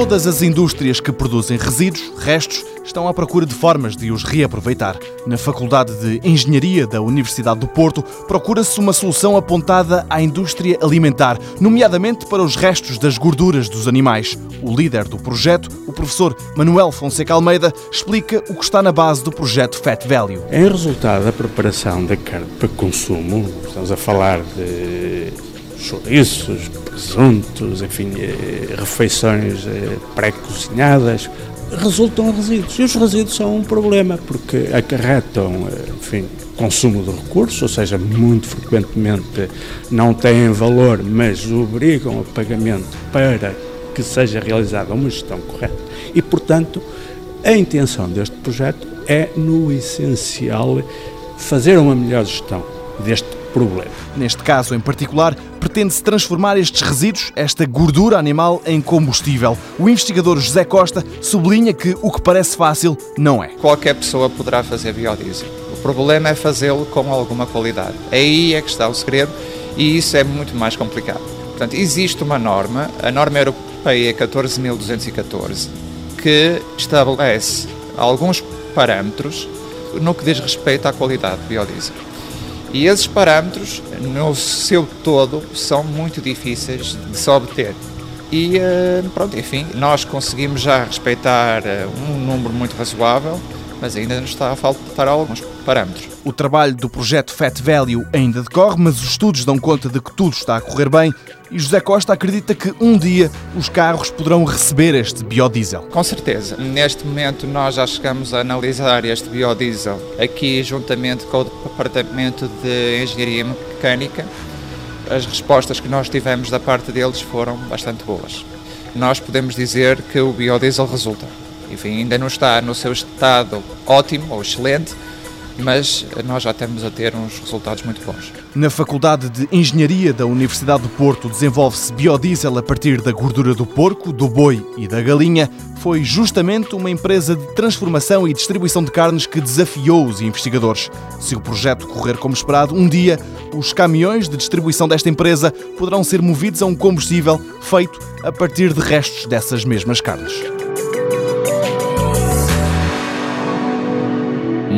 Todas as indústrias que produzem resíduos, restos, estão à procura de formas de os reaproveitar. Na Faculdade de Engenharia da Universidade do Porto, procura-se uma solução apontada à indústria alimentar, nomeadamente para os restos das gorduras dos animais. O líder do projeto, o professor Manuel Fonseca Almeida, explica o que está na base do projeto Fat Value. Em resultado da preparação da carne para consumo, estamos a falar de chouriços, presuntos, enfim, eh, refeições eh, pré-cozinhadas, resultam resíduos. E os resíduos são um problema, porque acarretam, eh, enfim, consumo de recursos, ou seja, muito frequentemente não têm valor, mas obrigam a pagamento para que seja realizada uma gestão correta. E, portanto, a intenção deste projeto é, no essencial, fazer uma melhor gestão deste problema. Neste caso em particular, pretende-se transformar estes resíduos, esta gordura animal, em combustível. O investigador José Costa sublinha que o que parece fácil não é. Qualquer pessoa poderá fazer biodiesel. O problema é fazê-lo com alguma qualidade. Aí é que está o segredo e isso é muito mais complicado. Portanto, existe uma norma, a norma europeia 14.214, que estabelece alguns parâmetros no que diz respeito à qualidade de biodiesel. E esses parâmetros, no seu todo, são muito difíceis de se obter. E eh, pronto, enfim, nós conseguimos já respeitar eh, um número muito razoável, mas ainda nos está a faltar alguns parâmetros. O trabalho do projeto Fat Value ainda decorre, mas os estudos dão conta de que tudo está a correr bem e José Costa acredita que um dia os carros poderão receber este biodiesel. Com certeza. Neste momento nós já chegamos a analisar este biodiesel aqui juntamente com o Departamento de Engenharia Mecânica. As respostas que nós tivemos da parte deles foram bastante boas. Nós podemos dizer que o biodiesel resulta. Enfim, ainda não está no seu estado ótimo ou excelente, mas nós já estamos a ter uns resultados muito bons. Na Faculdade de Engenharia da Universidade do Porto desenvolve-se biodiesel a partir da gordura do porco, do boi e da galinha. Foi justamente uma empresa de transformação e distribuição de carnes que desafiou os investigadores. Se o projeto correr como esperado, um dia os caminhões de distribuição desta empresa poderão ser movidos a um combustível feito a partir de restos dessas mesmas carnes.